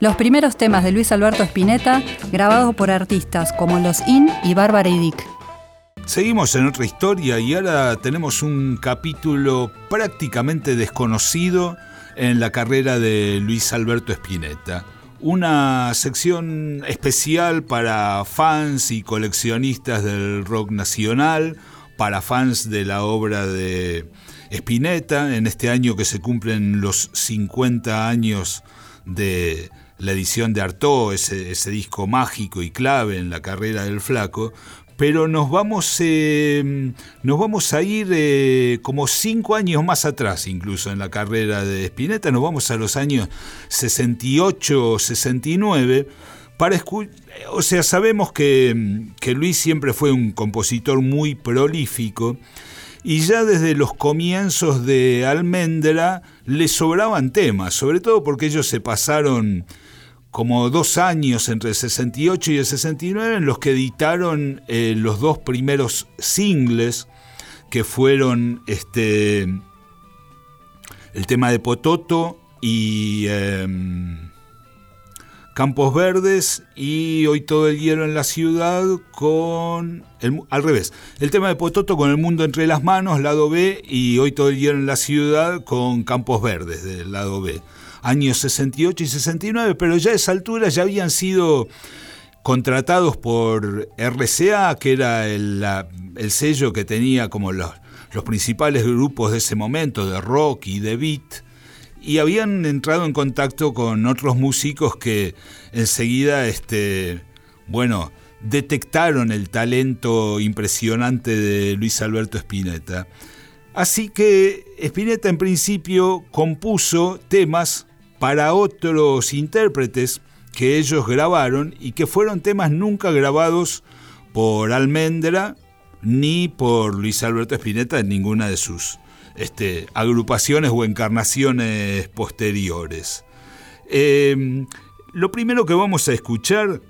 Los primeros temas de Luis Alberto Spinetta, grabados por artistas como Los In y Bárbara y Dick. Seguimos en otra historia y ahora tenemos un capítulo prácticamente desconocido en la carrera de Luis Alberto Spinetta. Una sección especial para fans y coleccionistas del rock nacional, para fans de la obra de Spinetta, en este año que se cumplen los 50 años de la edición de Artaud, ese, disco mágico y clave en la carrera del flaco, pero nos vamos, eh, nos vamos a ir eh, como cinco años más atrás, incluso en la carrera de Spinetta, nos vamos a los años 68 o 69. Para o sea, sabemos que, que Luis siempre fue un compositor muy prolífico y ya desde los comienzos de Almendra le sobraban temas, sobre todo porque ellos se pasaron como dos años entre el 68 y el 69 en los que editaron eh, los dos primeros singles que fueron este el tema de Pototo y em, Campos Verdes y Hoy todo el hielo en la ciudad con al revés, el tema de Pototo con El mundo entre las manos, lado B y Hoy todo el hielo en la ciudad con Campos Verdes del lado B años 68 y 69, pero ya a esa altura ya habían sido contratados por RCA, que era el, sello que tenía como los, los principales grupos de ese momento, de rock y de beat, y habían entrado en contacto con otros músicos que enseguida, este, bueno, detectaron el talento impresionante de Luis Alberto Spinetta. Así que Spinetta en principio compuso temas para otros intérpretes que ellos grabaron y que fueron temas nunca grabados por Almendra ni por Luis Alberto Spinetta en ninguna de sus este, agrupaciones o encarnaciones posteriores. Em, lo primero que vamos a escuchar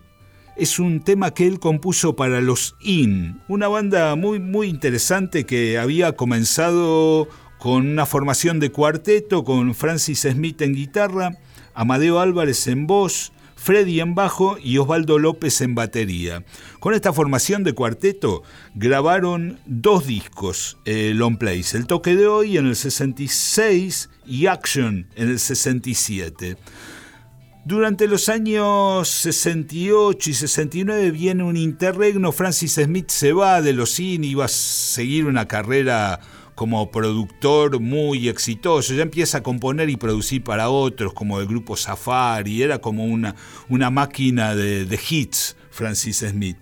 es un tema que él compuso para los In, una banda muy, muy interesante que había comenzado con una formación de cuarteto con Francis Smith en guitarra, Amadeo Álvarez en voz, Freddy en bajo y Osvaldo López en batería. Con esta formación de cuarteto grabaron dos discos, eh, long plays, El Toque de Hoy en el 66 y Action en el 67. Durante los años 68 y 69 viene un interregno, Francis Smith se va de los cine y va a seguir una carrera como productor muy exitoso, ya empieza a componer y producir para otros, como el grupo Safari, era como una, una máquina de, hits, Francis Smith.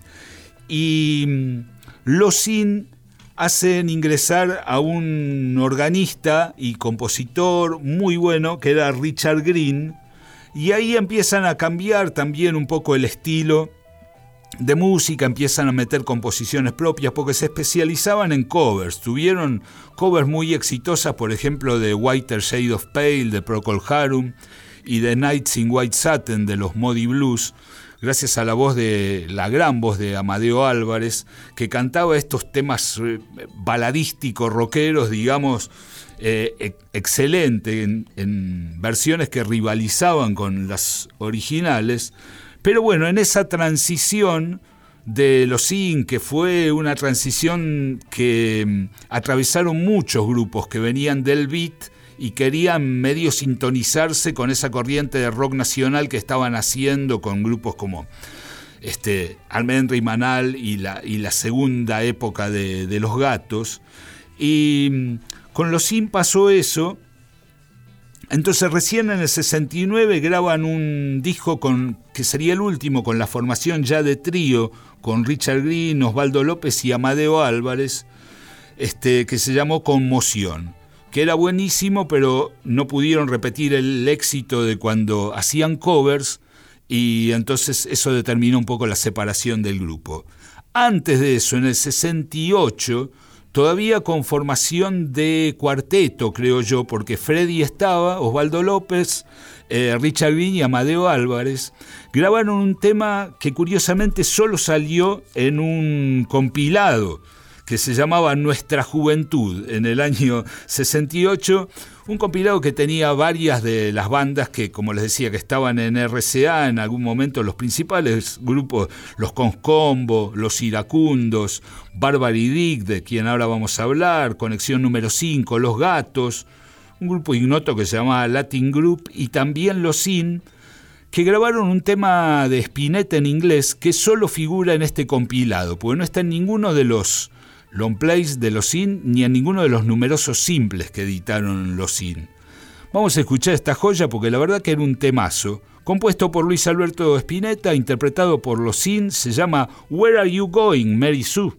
Y mm, los Sin hacen ingresar a un organista y compositor muy bueno, que era Richard Green, y ahí empiezan a cambiar también un poco el estilo de música, empiezan a meter composiciones propias porque se especializaban en covers. Tuvieron covers muy exitosas, por ejemplo, de Whiter Shade of Pale de Procol Harum y de Nights in White Satin de los Modi Blues, gracias a la voz de la gran voz de Amadeo Álvarez, que cantaba estos temas eh, baladísticos, rockeros, digamos, eh, excelente, en versiones que rivalizaban con las originales pero bueno, en esa transición de los SIN, que fue una transición que mm, atravesaron muchos grupos que venían del beat y querían medio sintonizarse con esa corriente de rock nacional que estaban haciendo con grupos como este, Almendra y Manal y la, y la segunda época de, Los Gatos. Y mm, con los SIN pasó eso entonces recién en el 69 graban un disco con, que sería el último con la formación ya de trío con Richard Green, Osvaldo López y Amadeo Álvarez, este, que se llamó Conmoción, que era buenísimo, pero no pudieron repetir el éxito de cuando hacían covers y entonces eso determinó un poco la separación del grupo. Antes de eso, en el 68, todavía con formación de cuarteto, creo yo, porque Freddy estaba, Osvaldo López, eh, Richard Green y Amadeo Álvarez, grabaron un tema que curiosamente solo salió en un compilado que se llamaba Nuestra Juventud en el año 68, un compilado que tenía varias de las bandas que, como les decía, que estaban en RCA en algún momento, los principales grupos, los Conscombo, los Iracundos, Barbary Dick, de quien ahora vamos a hablar, Conexión número 5, Los Gatos, un grupo ignoto que se llamaba Latin Group, y también Los Sin, que grabaron un tema de Spinetta en inglés que solo figura en este compilado, porque no está en ninguno de los long plays de los Sin ni en ninguno de los numerosos simples que editaron los Sin. Vamos a escuchar esta joya porque la verdad que era un temazo. Compuesto por Luis Alberto Spinetta, interpretado por los Sin, se llama Where Are You Going, Mary Sue?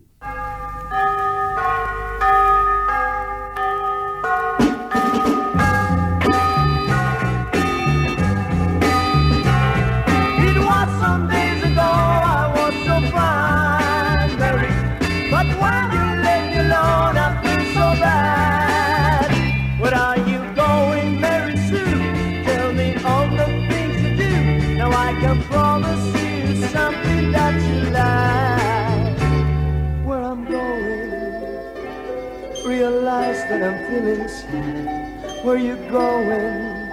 That I'm feeling sad. Where you going?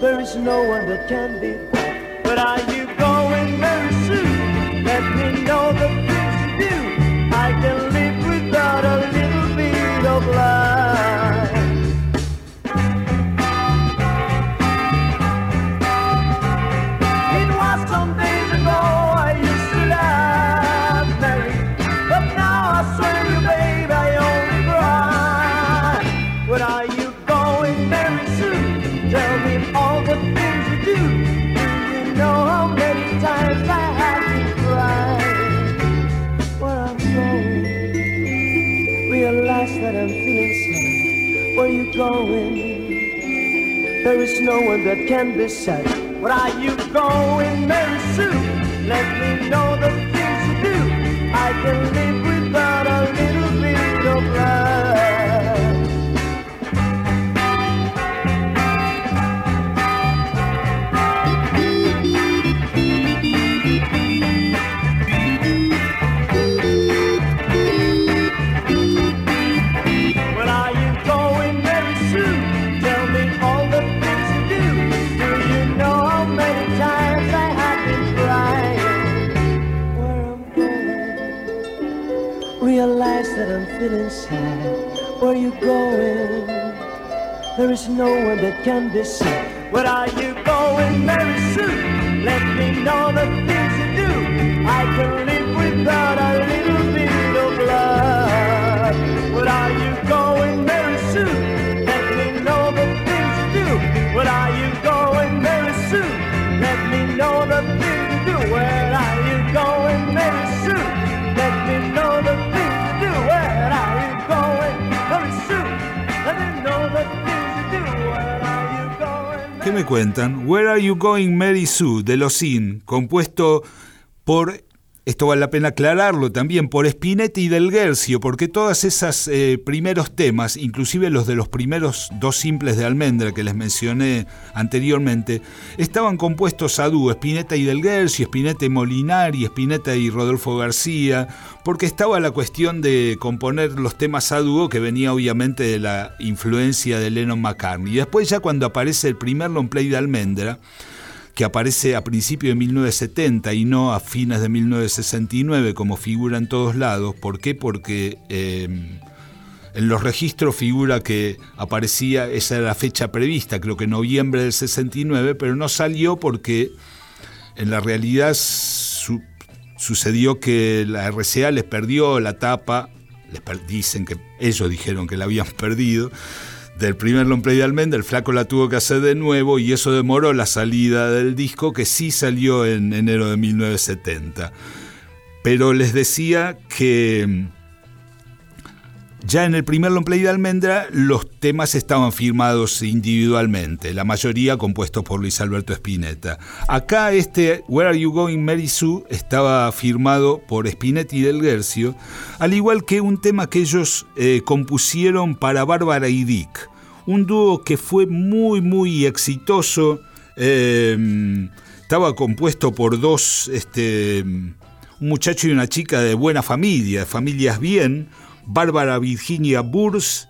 There is no one that can be. But are you going very soon? There is no one that can decide. Where are you going Mary Sue? Let me know the things you do. I can live without a little bit of love. There is no one that can decide. Where are you going Mary Sue? Let me know the things you do. I can live without a little bit me cuentan? Where Are You Going Mary Sue de Los Sin, compuesto por esto vale la pena aclararlo también por Spinetti y Del Guercio, porque todos esos eh, primeros temas, inclusive los de los primeros dos simples de Almendra que les mencioné anteriormente, estaban compuestos a dúo, Spinetta y Del Guercio, Spinetta y Molinari, Spinetta y Rodolfo García, porque estaba la cuestión de componer los temas a dúo que venía obviamente de la influencia de Lennon McCartney. Y después ya cuando aparece el primer long play de Almendra, que aparece a principios de 1970 y no a fines de 1969 como figura en todos lados. ¿Por qué? Porque eh, en los registros figura que aparecía, esa era la fecha prevista, creo que noviembre del 69, pero no salió porque en la realidad sucedió que la RCA les perdió la tapa, les dicen que ellos dijeron que la habían perdido, del primer long play de el flaco la tuvo que hacer de nuevo y eso demoró la salida del disco que sí salió en enero de 1970. Pero les decía que mm, ya en el primer long play de Almendra los temas estaban firmados individualmente, la mayoría compuestos por Luis Alberto Spinetta. Acá este Where Are You Going Mary Sue estaba firmado por Spinetta y Del Guercio, al igual que un tema que ellos eh, compusieron para Bárbara y Dick un dúo que fue muy, muy exitoso. Eh, estaba compuesto por dos, este, un muchacho y una chica de buena familia, familias bien, Bárbara Virginia Burs,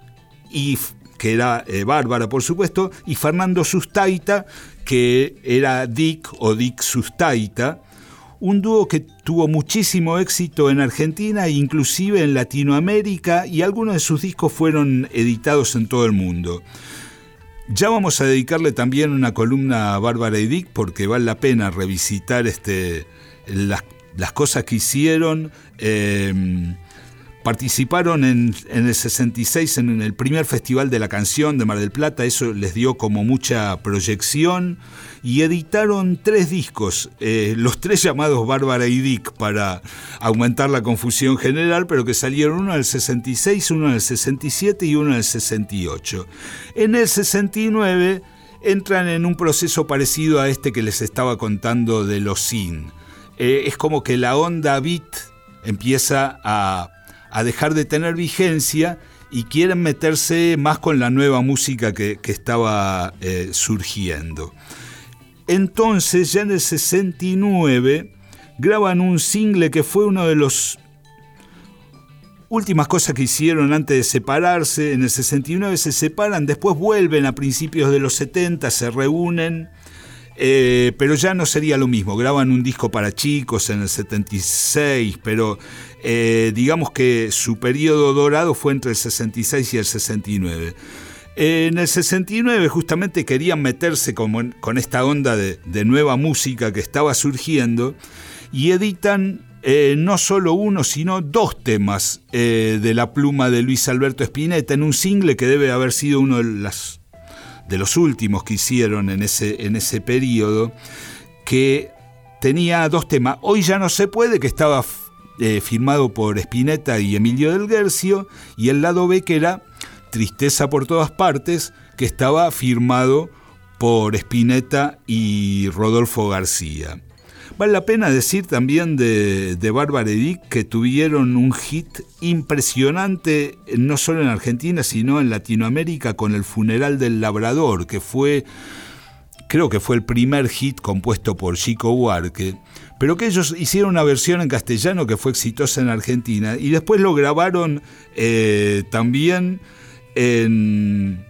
y, que era eh, Bárbara por supuesto, y Fernando Sustaita, que era Dick o Dick Sustaita, un dúo que tuvo muchísimo éxito en Argentina e inclusive en Latinoamérica y algunos de sus discos fueron editados en todo el mundo. Ya vamos a dedicarle también una columna a Bárbara y Dick porque vale la pena revisitar este, las, cosas que hicieron. Eh, Participaron en, el 66 en el primer Festival de la Canción de Mar del Plata, eso les dio como mucha proyección y editaron tres discos, eh, los tres llamados Bárbara y Dick para aumentar la confusión general, pero que salieron uno en el 66, uno en el 67 y uno en el 68. En el 69 entran en un proceso parecido a este que les estaba contando de los Sin. Eh, es como que la onda beat empieza a a dejar de tener vigencia y quieren meterse más con la nueva música que, estaba eh, surgiendo. Entonces, ya en el 69, graban un single que fue uno de los últimas cosas que hicieron antes de separarse. En el 69 se separan, después vuelven a principios de los 70, se reúnen eh, pero ya no sería lo mismo. Graban un disco para chicos en el 76, pero eh, digamos que su periodo dorado fue entre el 66 y el 69. en el 69 justamente querían meterse con, con esta onda de, nueva música que estaba surgiendo y editan eh, no solo uno, sino dos temas de la pluma de Luis Alberto Spinetta en un single que debe haber sido uno de las de los últimos que hicieron en ese, en ese periodo, que tenía dos temas. Hoy ya no se puede, que estaba eh, firmado por Spinetta y Emilio del Guercio, y el lado B, que era Tristeza por todas partes, que estaba firmado por Spinetta y Rodolfo García. Vale la pena decir también de, de Bárbara Dick que tuvieron un hit impresionante no solo en Argentina, sino en Latinoamérica con El funeral del labrador, que fue, creo que fue el primer hit compuesto por Chico Huarque, pero que ellos hicieron una versión en castellano que fue exitosa en Argentina y después lo grabaron eh, también en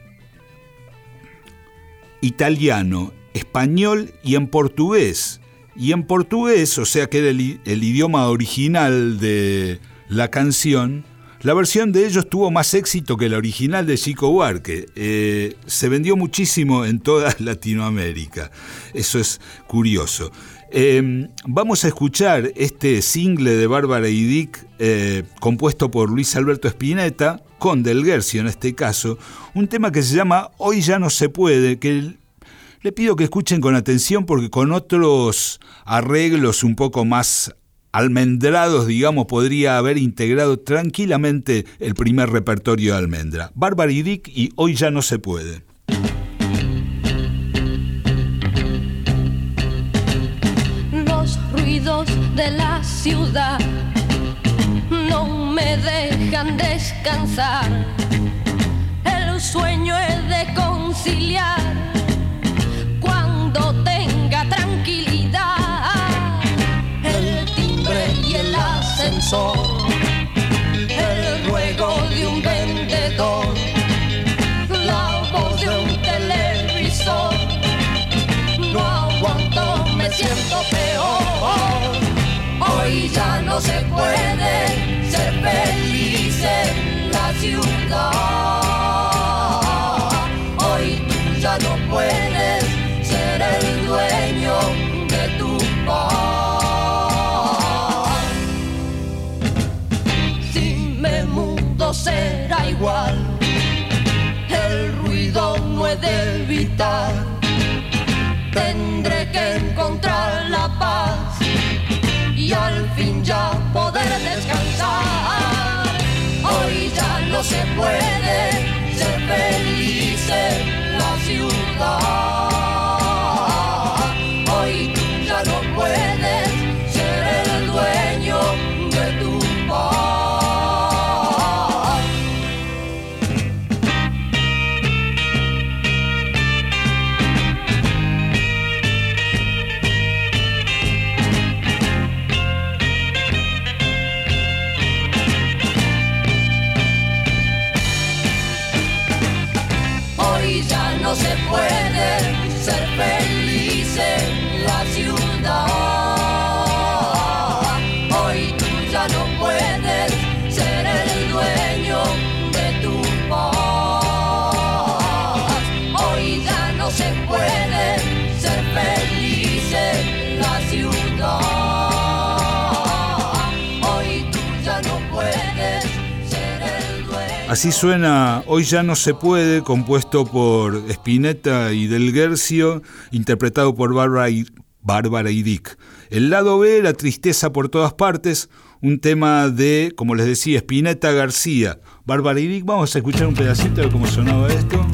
italiano, español y en portugués. Y en portugués, o sea que era el, idioma original de la canción, la versión de ellos tuvo más éxito que la original de Chico Buarque. Eh, se vendió muchísimo en toda Latinoamérica. Eso es curioso. Em, vamos a escuchar este single de Bárbara y Dick, eh, compuesto por Luis Alberto Spinetta, con Del Guercio en este caso, un tema que se llama Hoy ya no se puede, que le pido que escuchen con atención porque con otros arreglos un poco más almendrados, digamos, podría haber integrado tranquilamente el primer repertorio de Almendra. Bárbara y Dick y Hoy ya no se puede. Los ruidos de la ciudad no me dejan descansar. El sueño es de conciliar el ruego de un vendedor, la voz de un televisor. No aguanto, me siento peor. Hoy ya no se puede ser feliz en la ciudad. El ruido no he de evitar. Tendré que encontrar la paz y al fin ya poder descansar. Hoy ya no se puede ser feliz en la ciudad. Así suena Hoy ya no se puede, compuesto por Spinetta y Del Guercio, interpretado por Bárbara y, Bárbara y Dick. El lado B, La tristeza por todas partes, un tema de, como les decía, Spinetta García. Bárbara y Dick, vamos a escuchar un pedacito de cómo sonaba esto.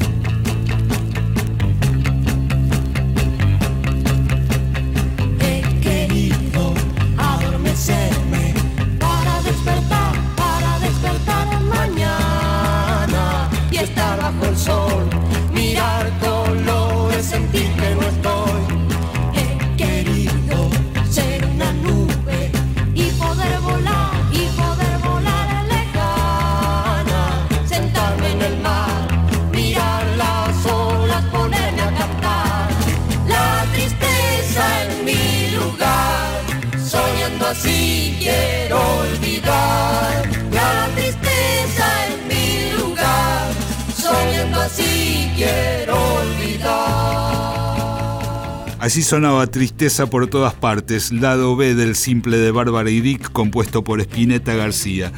Así quiero olvidar la tristeza en mi lugar, soñando así quiero olvidar. Así sonaba Tristeza por todas partes, lado B del simple de Bárbara y Dick, compuesto por Spinetta García.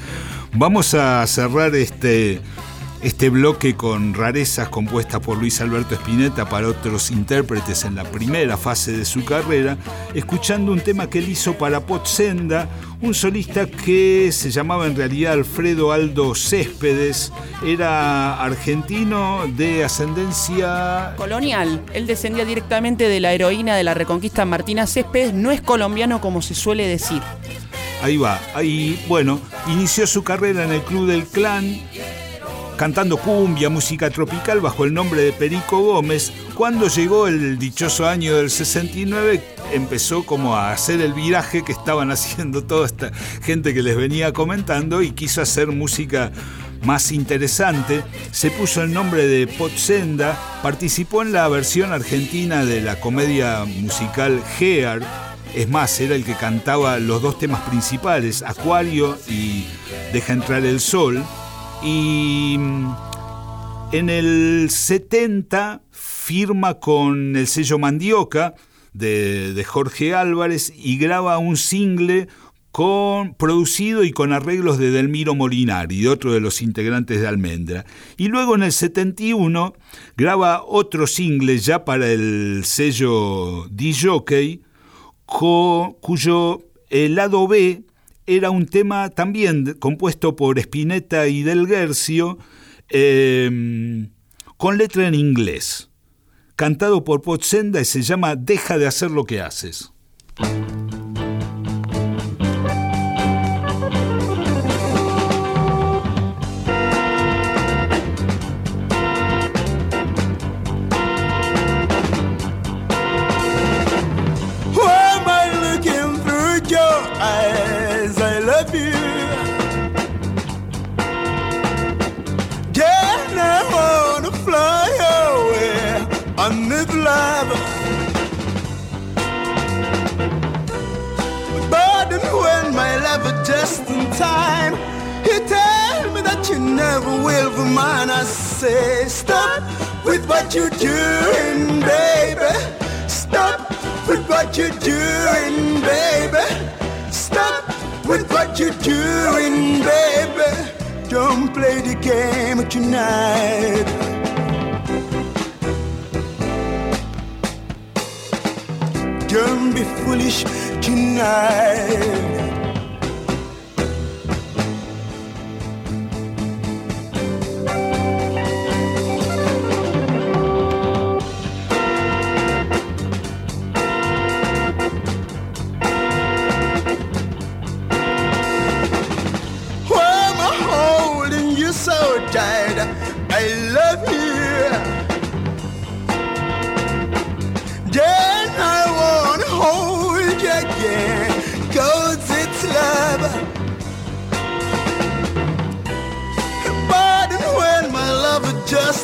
Vamos a cerrar este este bloque con rarezas compuestas por Luis Alberto Spinetta para otros intérpretes en la primera fase de su carrera, escuchando un tema que él hizo para Potsenda, un solista que se llamaba en realidad Alfredo Aldo Céspedes, era argentino de ascendencia colonial. Él descendía directamente de la heroína de la Reconquista Martina Céspedes, no es colombiano como se suele decir. Ahí va, ahí, bueno, inició su carrera en el Club del Clan, cantando cumbia, música tropical bajo el nombre de Perico Gómez. Cuando llegó el dichoso año del 69, empezó como a hacer el viraje que estaban haciendo toda esta gente que les venía comentando y quiso hacer música más interesante, se puso el nombre de Potsenda, participó en la versión argentina de la comedia musical Gear, es más, era el que cantaba los dos temas principales, Acuario y Deja entrar el sol, y mm, en el 70 firma con el sello Mandioca de, Jorge Álvarez y graba un single con, producido y con arreglos de Delmiro Molinari, de otro de los integrantes de Almendra. Y luego en el 71 graba otro single ya para el sello DJ, cuyo el lado B era un tema también compuesto por Spinetta y Del Guercio, em, con letra en inglés, cantado por Potsenda y se llama Deja de hacer lo que haces. Mine. I say, stop with what you're doing, baby. Stop with what you're doing, baby. Stop with what you're doing, baby. Don't play the game tonight. Don't be foolish tonight.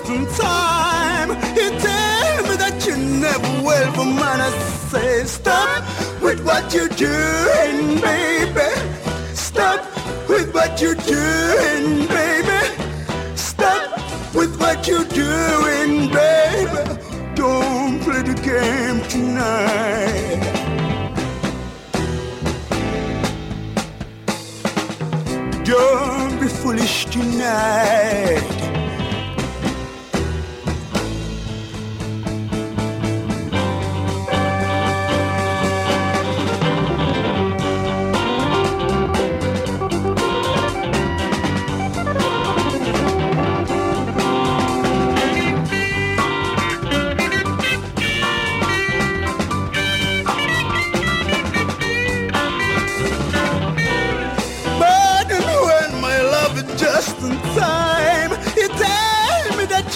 In time. You tell me that you never will for mine. I say, stop with what you're doing, baby. Stop with what you're doing, baby. What you're doing, baby. Don't play the game tonight. Don't be foolish tonight.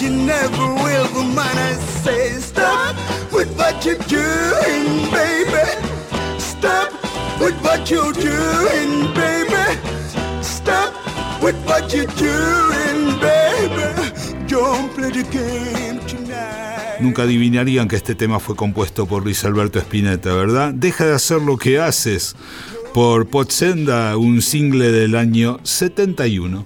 You never will. But man, I say stop with what you're doing, baby. Stop with what you're doing, baby. Stop with what you're doing, baby. Don't play the game tonight. Nunca adivinarían que este tema fue compuesto por Luis Alberto Spinetta, ¿verdad? Deja de hacer lo que haces por Potsenda, un single del año 71.